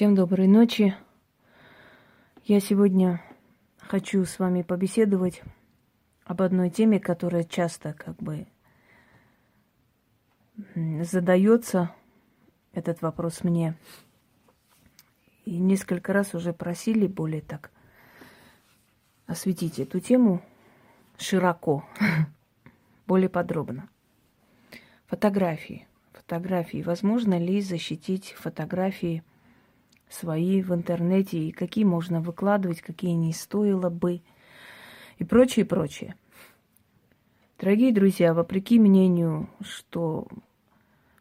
Всем доброй ночи. Я сегодня хочу с вами побеседовать об одной теме, которая часто как бы задается этот вопрос мне. И несколько раз уже просили более так осветить эту тему широко, более подробно. Фотографии. Фотографии. Возможно ли защитить фотографии свои в интернете и какие можно выкладывать, какие не стоило бы и прочее, прочее. Дорогие друзья, вопреки мнению, что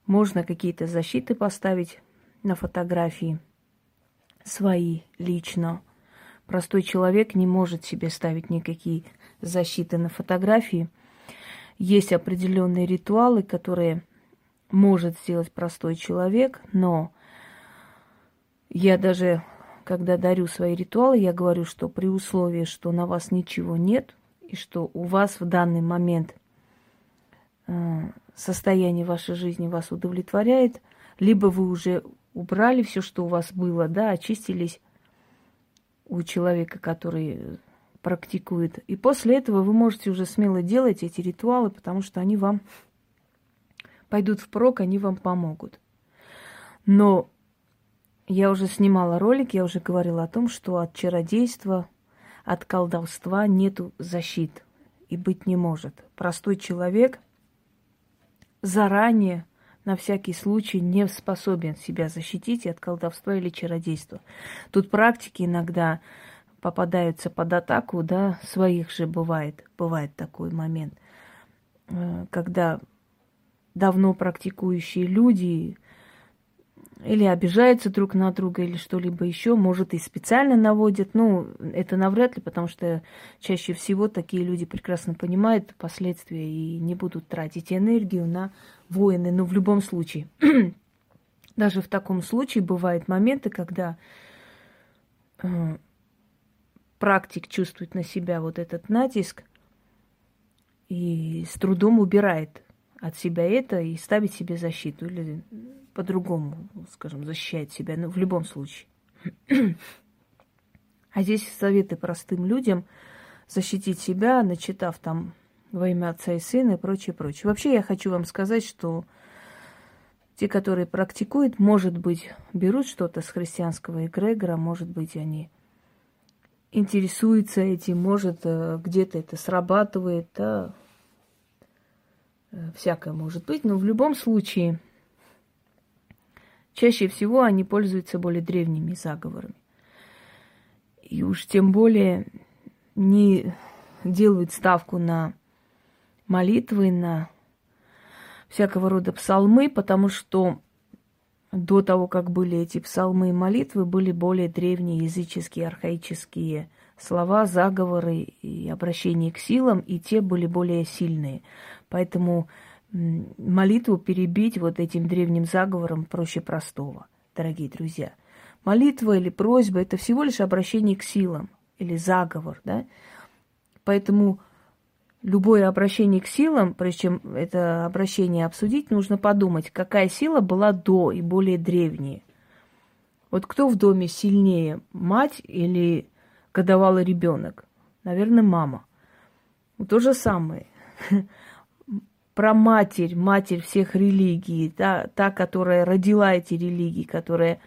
можно какие-то защиты поставить на фотографии свои лично, простой человек не может себе ставить никакие защиты на фотографии. Есть определенные ритуалы, которые может сделать простой человек, но я даже, когда дарю свои ритуалы, я говорю, что при условии, что на вас ничего нет, и что у вас в данный момент э, состояние вашей жизни вас удовлетворяет, либо вы уже убрали все, что у вас было, да, очистились у человека, который практикует. И после этого вы можете уже смело делать эти ритуалы, потому что они вам пойдут впрок, они вам помогут. Но я уже снимала ролик, я уже говорила о том, что от чародейства, от колдовства нету защит и быть не может. Простой человек заранее на всякий случай не способен себя защитить от колдовства или чародейства. Тут практики иногда попадаются под атаку, да, своих же бывает, бывает такой момент, э, когда давно практикующие люди или обижаются друг на друга, или что-либо еще, может, и специально наводят. Ну, это навряд ли, потому что чаще всего такие люди прекрасно понимают последствия и не будут тратить энергию на войны. Но в любом случае, даже в таком случае бывают моменты, когда э, практик чувствует на себя вот этот натиск и с трудом убирает от себя это и ставит себе защиту или по-другому, скажем, защищает себя, ну, в любом случае. А здесь советы простым людям защитить себя, начитав там во имя Отца и Сына и прочее, прочее. Вообще я хочу вам сказать, что те, которые практикуют, может быть, берут что-то с христианского эгрегора, может быть, они интересуются этим, может, э, где-то это срабатывает, да, э, всякое может быть, но в любом случае – Чаще всего они пользуются более древними заговорами. И уж тем более не делают ставку на молитвы, на всякого рода псалмы, потому что до того, как были эти псалмы и молитвы, были более древние языческие, архаические слова, заговоры и обращения к силам, и те были более сильные. Поэтому молитву перебить вот этим древним заговором проще простого, дорогие друзья. Молитва или просьба – это всего лишь обращение к силам или заговор, да? Поэтому любое обращение к силам, прежде чем это обращение обсудить, нужно подумать, какая сила была до и более древняя. Вот кто в доме сильнее, мать или годовалый ребенок? Наверное, мама. То же самое. про матерь, матерь всех религий, та, та, которая родила эти религии, которая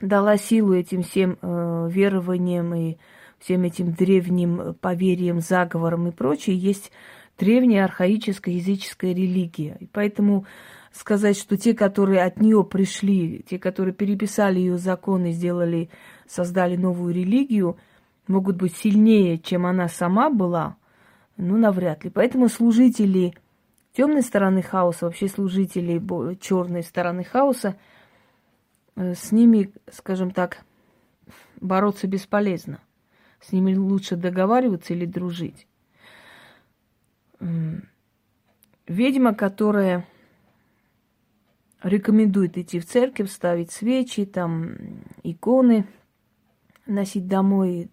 дала силу этим всем э, верованиям и всем этим древним поверьям, заговорам и прочее, есть древняя архаическая языческая религия. И поэтому сказать, что те, которые от нее пришли, те, которые переписали ее законы, сделали, создали новую религию, могут быть сильнее, чем она сама была, ну, навряд ли. Поэтому служители темной стороны хаоса, вообще служителей черной стороны хаоса, э, с ними, скажем так, бороться бесполезно. С ними лучше договариваться или дружить. Ведьма, которая рекомендует идти в церковь, ставить свечи, там иконы, носить домой,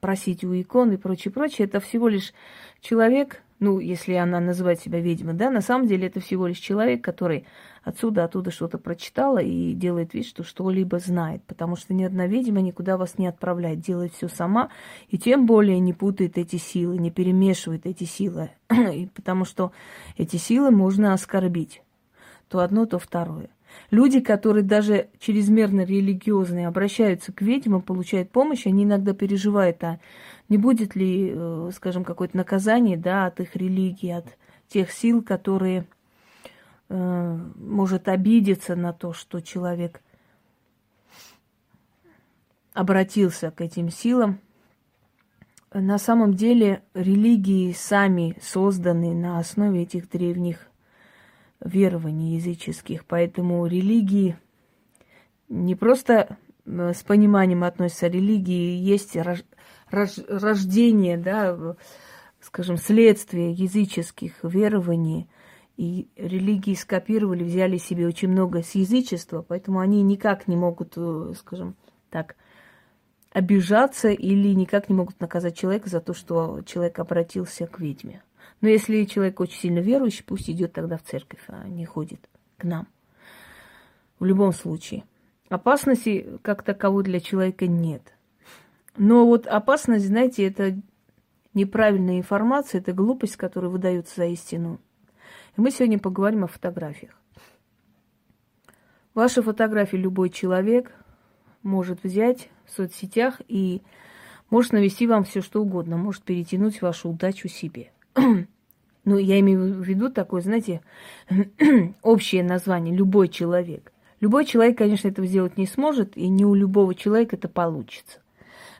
просить у икон и прочее, прочее, это всего лишь человек, ну, если она называет себя ведьмой, да, на самом деле это всего лишь человек, который отсюда, оттуда что-то прочитала и делает вид, что что-либо знает, потому что ни одна ведьма никуда вас не отправляет, делает все сама, и тем более не путает эти силы, не перемешивает эти силы, потому что эти силы можно оскорбить, то одно, то второе. Люди, которые даже чрезмерно религиозные, обращаются к ведьмам, получают помощь, они иногда переживают, а не будет ли, э, скажем, какое-то наказание да, от их религии, от тех сил, которые э, может обидеться на то, что человек обратился к этим силам. На самом деле религии сами созданы на основе этих древних верований языческих, поэтому религии не просто э, с пониманием относятся религии, есть рождение, да, скажем, следствие языческих верований – и религии скопировали, взяли себе очень много с язычества, поэтому они никак не могут, э, скажем так, обижаться или никак не могут наказать человека за то, что человек обратился к ведьме. Но если человек очень сильно верующий, пусть идет тогда в церковь, а не ходит к нам. В любом случае. Опасности как таковой для человека нет. Но вот опасность, знаете, это неправильная информация, это глупость, которая выдается за истину. И мы сегодня поговорим о фотографиях. Ваши фотографии любой человек может взять в соцсетях и может навести вам все что угодно, может перетянуть вашу удачу себе. ну, я имею в виду такое, знаете, общее название любой человек. Любой человек, конечно, этого сделать не сможет, и не у любого человека это получится.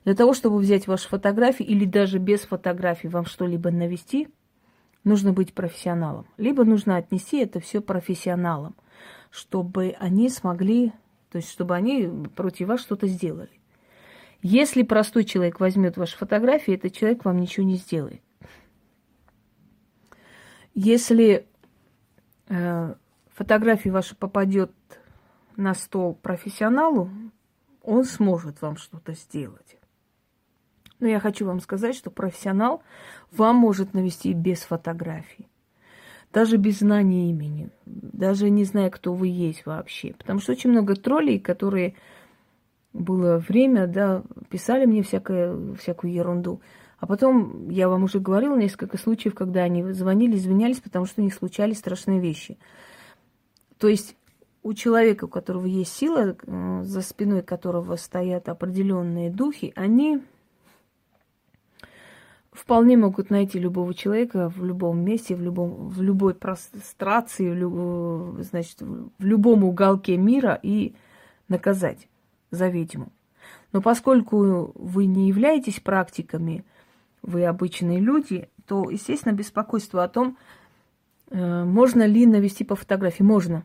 Для того, чтобы взять ваши фотографии или даже без фотографий вам что-либо навести – нужно быть профессионалом. Либо нужно отнести это все профессионалам, чтобы они смогли, то есть чтобы они против вас что-то сделали. Если простой человек возьмет ваши фотографии, этот человек вам ничего не сделает. Если э, фотография ваша попадет на стол профессионалу, он сможет вам что-то сделать. Но я хочу вам сказать, что профессионал вам может навести без фотографий. Даже без знания имени. Даже не зная, кто вы есть вообще. Потому что очень много троллей, которые было время, да, писали мне всякое, всякую ерунду. А потом, я вам уже говорила несколько случаев, когда они звонили, извинялись, потому что у них случались страшные вещи. То есть у человека, у которого есть сила, э, за спиной которого стоят определенные духи, они вполне могут найти любого человека в любом месте, в, любом, в любой прострации, в, люб, значит, в любом уголке мира и наказать за ведьму. Но поскольку вы не являетесь практиками, вы обычные люди, то, естественно, беспокойство о том, э, можно ли навести по фотографии. Можно.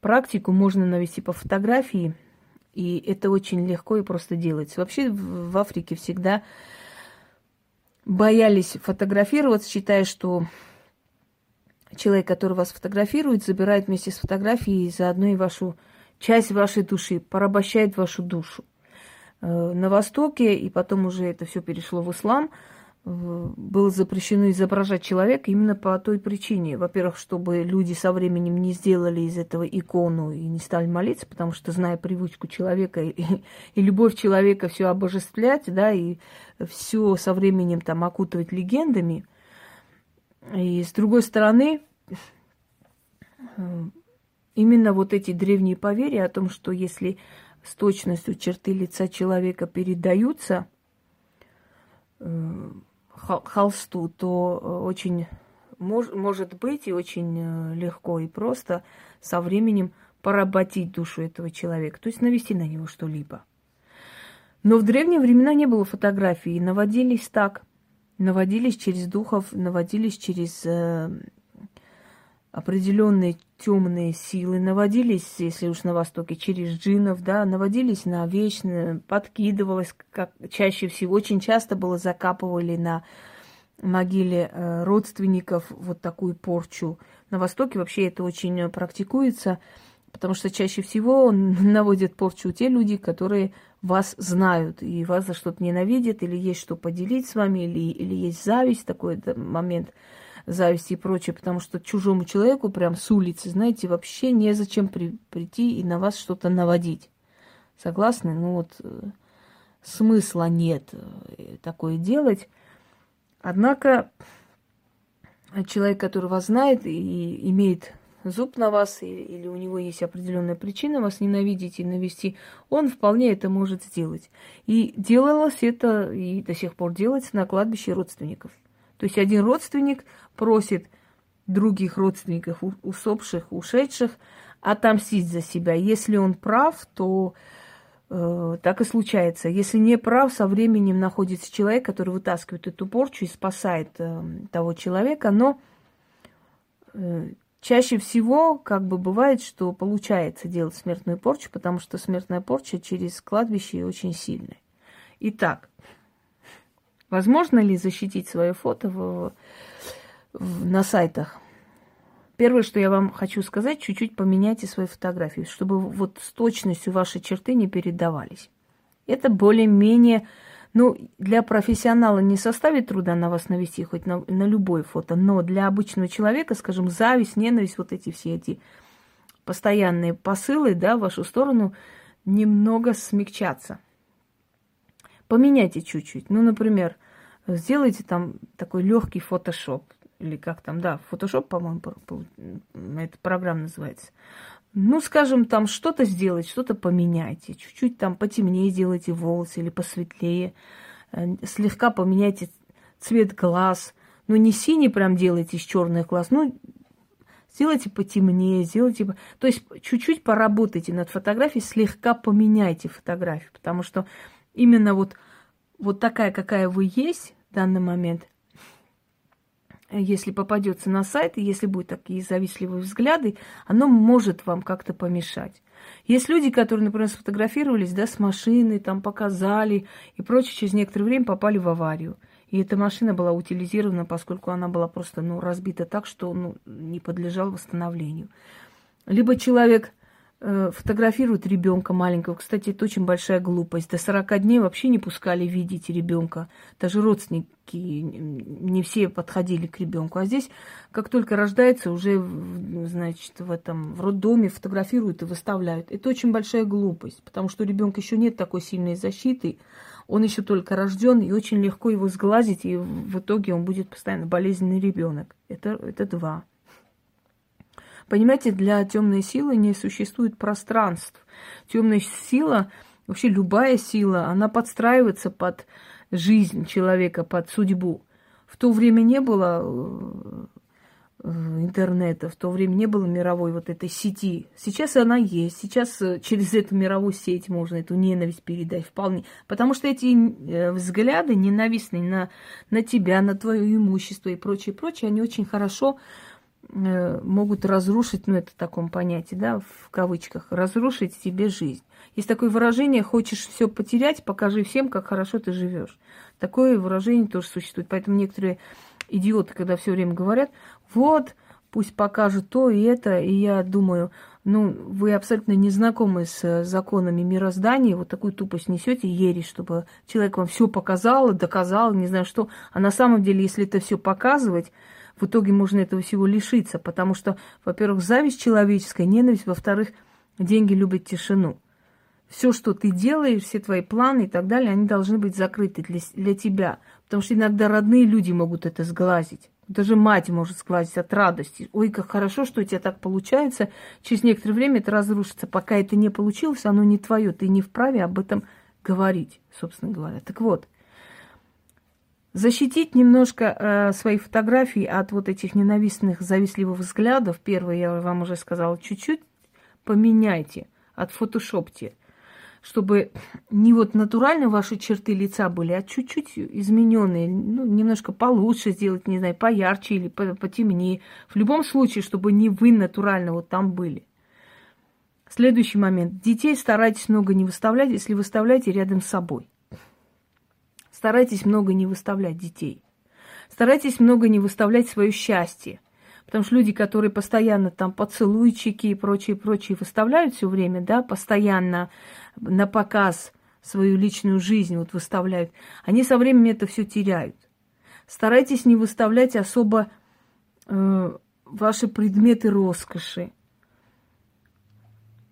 Практику можно навести по фотографии, и это очень легко и просто делается. Вообще в Африке всегда боялись фотографироваться, считая, что человек, который вас фотографирует, забирает вместе с фотографией заодно и вашу часть вашей души, порабощает вашу душу. Э, на Востоке, и потом уже это все перешло в ислам, было запрещено изображать человека именно по той причине. Во-первых, чтобы люди со временем не сделали из этого икону и не стали молиться, потому что, зная привычку человека и, и любовь человека все обожествлять, да, и все со временем там окутывать легендами. И с другой стороны, именно вот эти древние поверья о том, что если с точностью черты лица человека передаются, э, холсту, то э, очень мож, может быть и очень э, легко и просто со временем поработить душу этого человека, то есть навести на него что-либо. Но в древние времена не было фотографий, наводились так, наводились через духов, наводились через э, определенные темные силы, наводились, если уж на Востоке, через джинов, да, наводились на вечное, подкидывалось, как чаще всего, очень часто было закапывали на могиле э, родственников вот такую порчу. На Востоке вообще это очень практикуется, потому что чаще всего наводят порчу те люди, которые вас знают и вас за что-то ненавидят, или есть что поделить с вами, или, или есть зависть, такой момент – зависти и прочее, потому что чужому человеку прям с улицы, знаете, вообще незачем при, прийти и на вас что-то наводить. Согласны? Ну вот э, смысла нет э, такое делать. Однако человек, который вас знает и имеет зуб на вас, или у него есть определенная причина вас ненавидеть и навести, он вполне это может сделать. И делалось это, и до сих пор делается на кладбище родственников. То есть один родственник просит других родственников, усопших, ушедших, отомстить за себя. Если он прав, то э, так и случается. Если не прав, со временем находится человек, который вытаскивает эту порчу и спасает э, того человека, но э, чаще всего как бы бывает, что получается делать смертную порчу, потому что смертная порча через кладбище очень сильная. Итак, возможно ли защитить свое фото в, в, на сайтах? Первое, что я вам хочу сказать, чуть-чуть поменяйте свои фотографии, чтобы вот с точностью ваши черты не передавались. Это более-менее, ну, для профессионала не составит труда на вас навести хоть на, на любое фото, но для обычного человека, скажем, зависть, ненависть, вот эти все эти постоянные посылы, да, в вашу сторону, немного смягчаться. Поменяйте чуть-чуть. Ну, например, сделайте там такой легкий фотошоп или как там, да, Photoshop, по-моему, эта программа называется. Ну, скажем, там что-то сделать, что-то поменяйте. Чуть-чуть там потемнее сделайте волосы или посветлее. Э, слегка поменяйте цвет глаз. Ну, не синий прям делайте из черных глаз, ну, сделайте потемнее, сделайте... То есть чуть-чуть поработайте над фотографией, слегка поменяйте фотографию, потому что именно вот, вот такая, какая вы есть в данный момент, если попадется на сайт, если будут такие завистливые взгляды, оно может вам как-то помешать. Есть люди, которые, например, сфотографировались, да, с машиной, там показали и прочее, через некоторое время попали в аварию. И эта машина была утилизирована, поскольку она была просто, ну, разбита так, что, ну, не подлежала восстановлению. Либо человек фотографируют ребенка маленького. Кстати, это очень большая глупость. До 40 дней вообще не пускали видеть ребенка. Даже родственники не все подходили к ребенку. А здесь, как только рождается, уже, значит, в этом в роддоме фотографируют и выставляют. Это очень большая глупость, потому что у ребенка еще нет такой сильной защиты. Он еще только рожден, и очень легко его сглазить, и в итоге он будет постоянно болезненный ребенок. Это, это два. Понимаете, для темной силы не существует пространств. Темная сила, вообще любая сила, она подстраивается под жизнь человека, под судьбу. В то время не было э, э, интернета, в то время не было мировой вот этой сети. Сейчас она есть. Сейчас э, через эту мировую сеть можно эту ненависть передать вполне. Потому что эти взгляды ненавистные на, на тебя, на твое имущество и прочее, прочее, они очень хорошо могут разрушить, ну это в таком понятии, да, в кавычках, разрушить тебе жизнь. Есть такое выражение, хочешь все потерять, покажи всем, как хорошо ты живешь. Такое выражение тоже существует. Поэтому некоторые идиоты, когда все время говорят, вот, пусть покажут то и это, и я думаю, ну, вы абсолютно не знакомы с э, законами мироздания, вот такую тупость несете, ересь, чтобы человек вам все показал, доказал, не знаю что. А на самом деле, если это все показывать, в итоге можно этого всего лишиться, потому что, во-первых, зависть человеческая, ненависть, во-вторых, деньги любят тишину. Все, что ты делаешь, все твои планы и так далее, они должны быть закрыты для, для тебя. Потому что иногда родные люди могут это сглазить. Даже мать может сглазить от радости. Ой, как хорошо, что у тебя так получается. Через некоторое время это разрушится. Пока это не получилось, оно не твое. Ты не вправе об этом говорить, собственно говоря. Так вот, защитить немножко э, свои фотографии от вот этих ненавистных, завистливых взглядов. Первое, я вам уже сказала, чуть-чуть поменяйте, отфотошопьте, чтобы не вот натурально ваши черты лица были, а чуть-чуть измененные, ну, немножко получше сделать, не знаю, поярче или потемнее. В любом случае, чтобы не вы натурально вот там были. Следующий момент. Детей старайтесь много не выставлять, если выставляете рядом с собой. Старайтесь много не выставлять детей. Старайтесь много не выставлять свое счастье. Потому что люди, которые постоянно там поцелуйчики и прочее, прочее выставляют все время, да, постоянно на показ свою личную жизнь вот выставляют, они со временем это все теряют. Старайтесь не выставлять особо э, ваши предметы роскоши.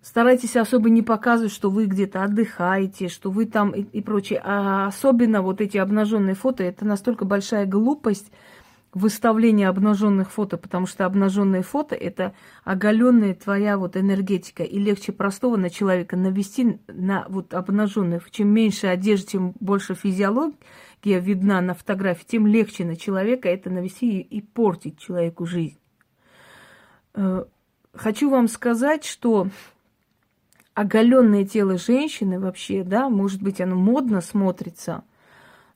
Старайтесь особо не показывать, что вы где-то отдыхаете, что вы там и, и прочее. А особенно вот эти обнаженные фото, это настолько большая глупость, выставление обнаженных фото, потому что обнаженные фото это оголенная твоя вот энергетика. И легче простого на человека навести на вот обнаженных. Чем меньше одежды, чем больше физиология видна на фотографии, тем легче на человека это навести и, и портить человеку жизнь. Э, хочу вам сказать, что оголенное тело женщины вообще, да, может быть, оно модно смотрится –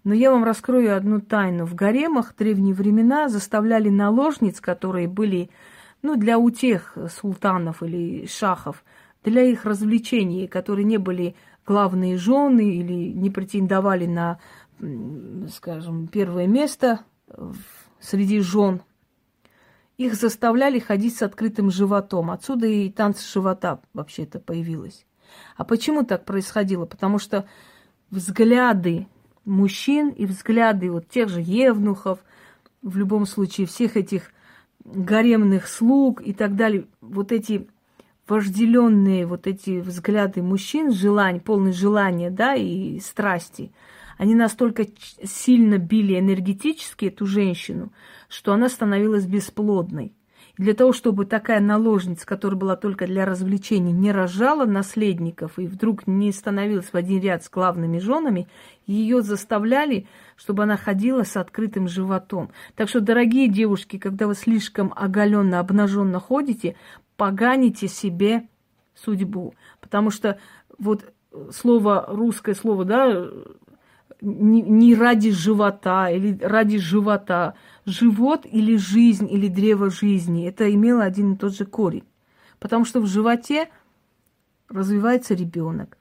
но я вам раскрою одну тайну. В гаремах в древние времена заставляли наложниц, которые были ну, для утех султанов или шахов, для их развлечений, которые не были главные жены или не претендовали на, скажем, первое место среди жен. Их заставляли ходить с открытым животом. Отсюда и танцы живота вообще-то появилось. А почему так происходило? Потому что взгляды мужчин и взгляды вот тех же евнухов, в любом случае всех этих гаремных слуг и так далее, вот эти вожделенные вот эти взгляды мужчин, желание, полное желания, да, и страсти, они настолько сильно били энергетически эту женщину, что она становилась бесплодной. Для того, чтобы такая наложница, которая была только для развлечений, не рожала наследников и вдруг не становилась в один ряд с главными женами, ее заставляли, чтобы она ходила с открытым животом. Так что, дорогие девушки, когда вы слишком оголенно, обнаженно ходите, поганите себе судьбу. Потому что вот слово, русское слово, да, не, ради живота или ради живота. Живот или жизнь, или древо жизни, это имело один и тот же корень. Потому что в животе развивается ребенок.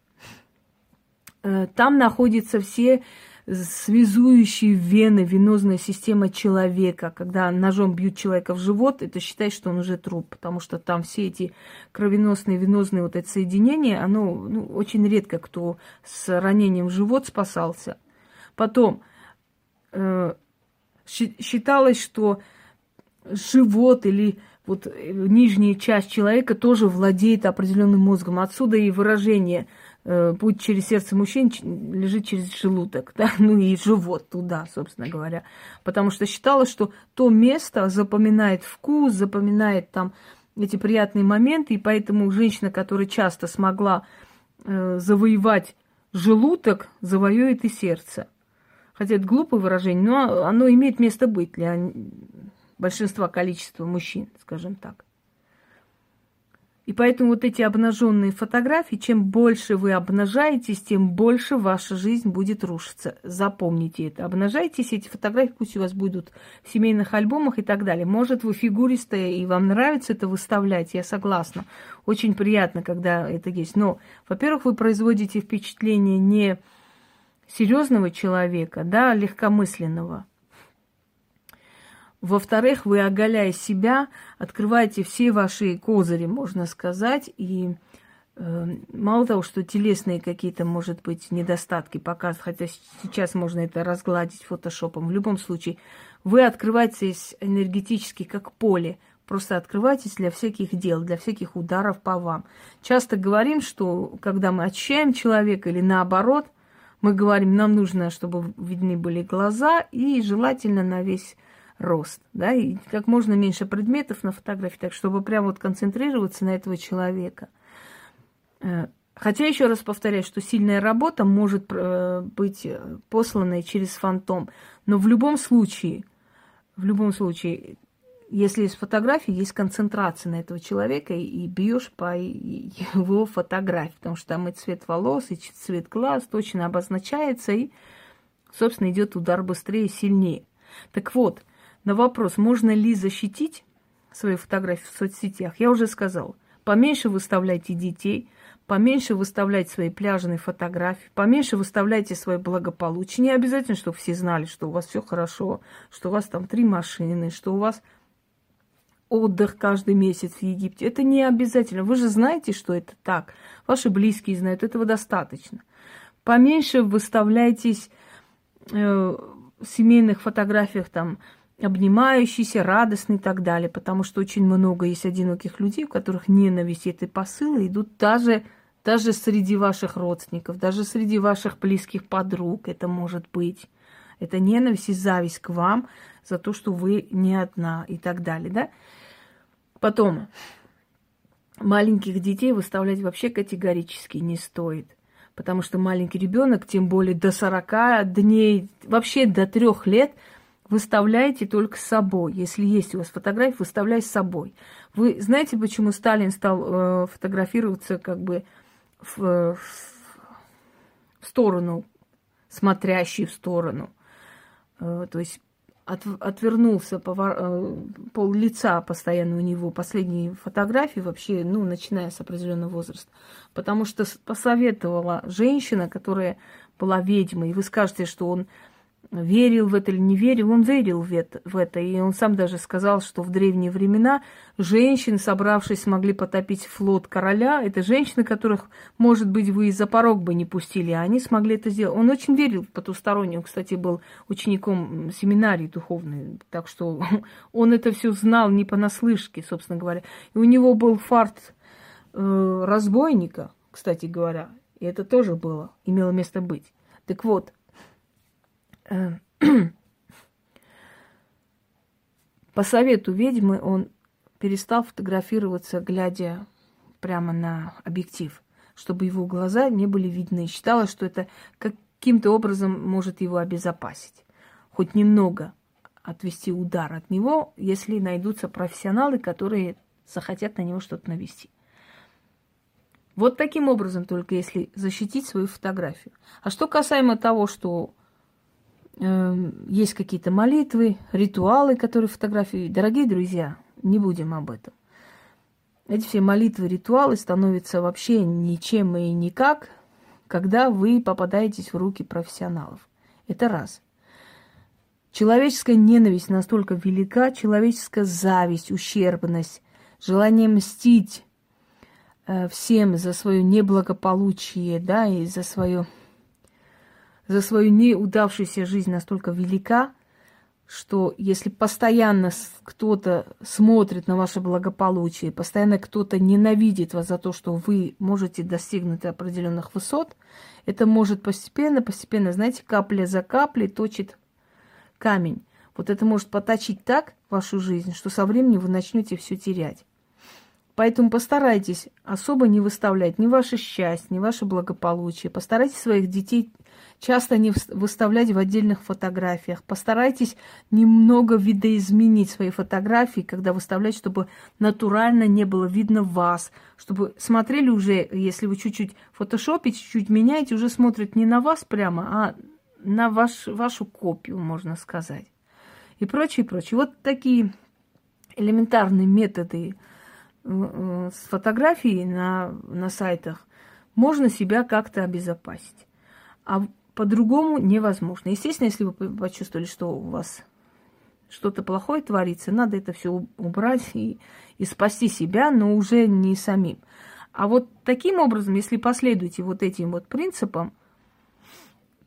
Э, там находятся все связующие вены, венозная система человека. Когда ножом бьют человека в живот, это считает, что он уже труп, потому что там все эти кровеносные, венозные вот эти соединения, оно ну, очень редко кто с ранением в живот спасался. Потом э, считалось, что живот или вот э, нижняя часть человека тоже владеет определенным мозгом. Отсюда и выражение э, «путь через сердце мужчин лежит через желудок», да? ну и живот туда, собственно говоря. Потому что считалось, что то место запоминает вкус, запоминает там эти приятные моменты, и поэтому женщина, которая часто смогла э, завоевать желудок, завоюет и сердце. Хотя это глупое выражение, но оно имеет место быть для большинства количества мужчин, скажем так. И поэтому вот эти обнаженные фотографии, чем больше вы обнажаетесь, тем больше ваша жизнь будет рушиться. Запомните это. Обнажайтесь, эти фотографии пусть у вас будут в семейных альбомах и так далее. Может, вы фигуристая и вам нравится это выставлять, я согласна. Очень приятно, когда это есть. Но, во-первых, вы производите впечатление не серьезного человека, да, легкомысленного. Во-вторых, вы, оголяя себя, открываете все ваши козыри, можно сказать, и э, мало того, что телесные какие-то, может быть, недостатки показывают, хотя сейчас можно это разгладить фотошопом, в любом случае, вы открываетесь энергетически как поле, просто открывайтесь для всяких дел, для всяких ударов по вам. Часто говорим, что когда мы очищаем человека или наоборот, мы говорим, нам нужно, чтобы видны были глаза и желательно на весь рост, да, и как можно меньше предметов на фотографии, так чтобы прям вот концентрироваться на этого человека. Э, хотя еще раз повторяю, что сильная работа может э, быть э, посланной через фантом, но в любом случае, в любом случае, если есть фотографии, есть концентрация на этого человека, и бьешь по его фотографии, потому что там и цвет волос, и цвет глаз точно обозначается, и, собственно, идет удар быстрее и сильнее. Так вот, на вопрос, можно ли защитить свои фотографии в соцсетях, я уже сказал. Поменьше выставляйте детей, поменьше выставляйте свои пляжные фотографии, поменьше выставляйте свое благополучие. Не обязательно, чтобы все знали, что у вас все хорошо, что у вас там три машины, что у вас отдых каждый месяц в Египте. Это не обязательно. Вы же знаете, что это так. Ваши близкие знают, этого достаточно. Поменьше выставляйтесь э, в семейных фотографиях там обнимающийся, радостный и так далее. Потому что очень много есть одиноких людей, у которых ненависть этой посылы идут даже, даже среди ваших родственников, даже среди ваших близких подруг это может быть. Это ненависть и зависть к вам за то, что вы не одна и так далее, да? Потом, маленьких детей выставлять вообще категорически не стоит. Потому что маленький ребенок, тем более до 40 дней, вообще до трех лет, выставляйте только с собой. Если есть у вас фотография, выставляй с собой. Вы знаете, почему Сталин стал э, фотографироваться как бы в, в, в сторону, смотрящий в сторону? Э, то есть от, отвернулся повор, э, пол лица постоянно у него, последние фотографии вообще, ну, начиная с определенного возраста. Потому что посоветовала женщина, которая была ведьмой, и вы скажете, что он верил в это или не верил, он верил в это, в это. И он сам даже сказал, что в древние времена женщины, собравшись, могли потопить флот короля. Это женщины, которых, может быть, вы за порог бы не пустили, а они смогли это сделать. Он очень верил в потустороннее. Он, кстати, был учеником семинарии духовной, так что он это все знал не понаслышке, собственно говоря. И у него был фарт э, разбойника, кстати говоря. И это тоже было, имело место быть. Так вот, по совету ведьмы он перестал фотографироваться, глядя прямо на объектив, чтобы его глаза не были видны. Считалось, что это каким-то образом может его обезопасить. Хоть немного отвести удар от него, если найдутся профессионалы, которые захотят на него что-то навести. Вот таким образом только если защитить свою фотографию. А что касаемо того, что есть какие-то молитвы, ритуалы, которые фотографии. Дорогие друзья, не будем об этом. Эти все молитвы, ритуалы становятся вообще ничем и никак, когда вы попадаетесь в руки профессионалов. Это раз. Человеческая ненависть настолько велика, человеческая зависть, ущербность, желание мстить э, всем за свое неблагополучие, да, и за свое за свою неудавшуюся жизнь настолько велика, что если постоянно кто-то смотрит на ваше благополучие, постоянно кто-то ненавидит вас за то, что вы можете достигнуть определенных высот, это может постепенно, постепенно, знаете, капля за каплей точит камень. Вот это может поточить так вашу жизнь, что со временем вы начнете все терять. Поэтому постарайтесь особо не выставлять ни ваше счастье, ни ваше благополучие. Постарайтесь своих детей часто не выставлять в отдельных фотографиях. Постарайтесь немного видоизменить свои фотографии, когда выставлять, чтобы натурально не было видно вас, чтобы смотрели уже, если вы чуть-чуть фотошопите, чуть-чуть меняете, уже смотрят не на вас прямо, а на ваш, вашу копию, можно сказать. И прочее, прочее. Вот такие элементарные методы с фотографией на, на сайтах можно себя как-то обезопасить. А по-другому невозможно. Естественно, если вы почувствовали, что у вас что-то плохое творится, надо это все убрать и, и спасти себя, но уже не самим. А вот таким образом, если последуете вот этим вот принципам,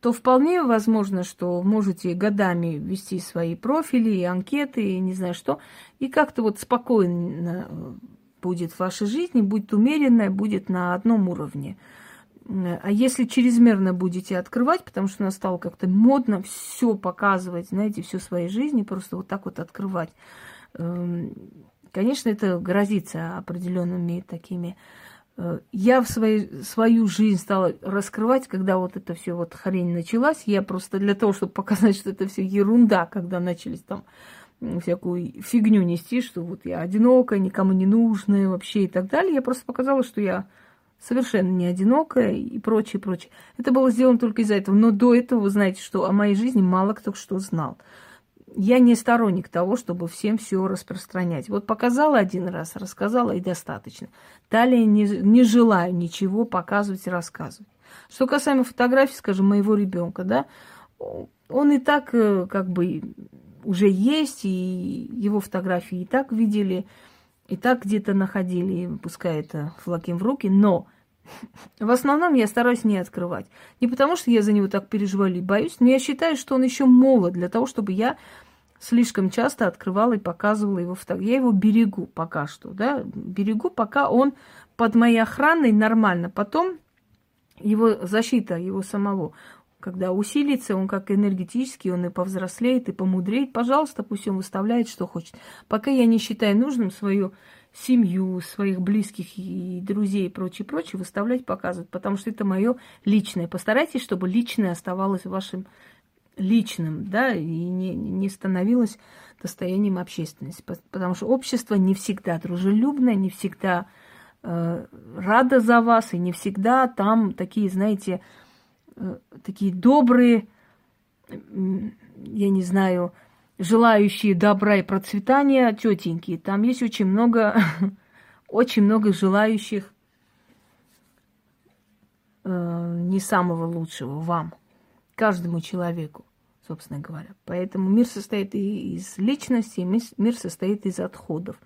то вполне возможно, что можете годами вести свои профили и анкеты, и не знаю что, и как-то вот спокойно будет в вашей жизни, будет умеренная, будет на одном уровне. А если чрезмерно будете открывать, потому что у нас стало как-то модно все показывать, знаете, всю своей жизни, просто вот так вот открывать, эм, конечно, это грозится определенными такими. Э, я в своей, свою жизнь стала раскрывать, когда вот это все вот хрень началась. Я просто для того, чтобы показать, что это все ерунда, когда начались там всякую фигню нести, что вот я одинокая, никому не нужная вообще и так далее. Я просто показала, что я совершенно не одинокая и прочее, прочее. Это было сделано только из-за этого. Но до этого вы знаете, что о моей жизни мало кто что знал. Я не сторонник того, чтобы всем все распространять. Вот показала один раз, рассказала и достаточно. Далее не, не желаю ничего показывать и рассказывать. Что касаемо фотографий, скажем, моего ребенка, да, он и так э, как бы уже есть, и его фотографии и так видели и так где-то находили, пускай это флаким в руки, но в основном я стараюсь не открывать. Не потому, что я за него так переживаю или боюсь, но я считаю, что он еще молод для того, чтобы я слишком часто открывала и показывала его фотографии. Я его берегу пока что, да, берегу, пока он под моей охраной нормально. Потом его защита, его самого, когда усилится, он как энергетический, он и повзрослеет, и помудреет, пожалуйста, пусть он выставляет, что хочет. Пока я не считаю нужным свою семью, своих близких и друзей и прочее, прочее выставлять, показывать, потому что это мое личное. Постарайтесь, чтобы личное оставалось вашим личным, да, и не, не становилось достоянием общественности. Потому что общество не всегда дружелюбное, не всегда э, рада за вас, и не всегда там такие, знаете, такие добрые, я не знаю, желающие добра и процветания тетеньки. Там есть очень много, очень много желающих э, не самого лучшего вам, каждому человеку, собственно говоря. Поэтому мир состоит и из личности, мир состоит из отходов.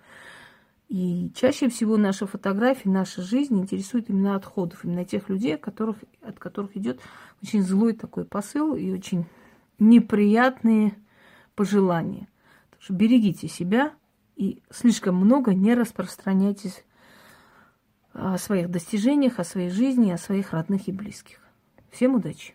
И чаще всего наша фотография, наша жизнь интересует именно отходов, именно тех людей, которых, от которых идет очень злой такой посыл и очень неприятные пожелания. Так что берегите себя и слишком много не распространяйтесь о своих достижениях, о своей жизни, о своих родных и близких. Всем удачи!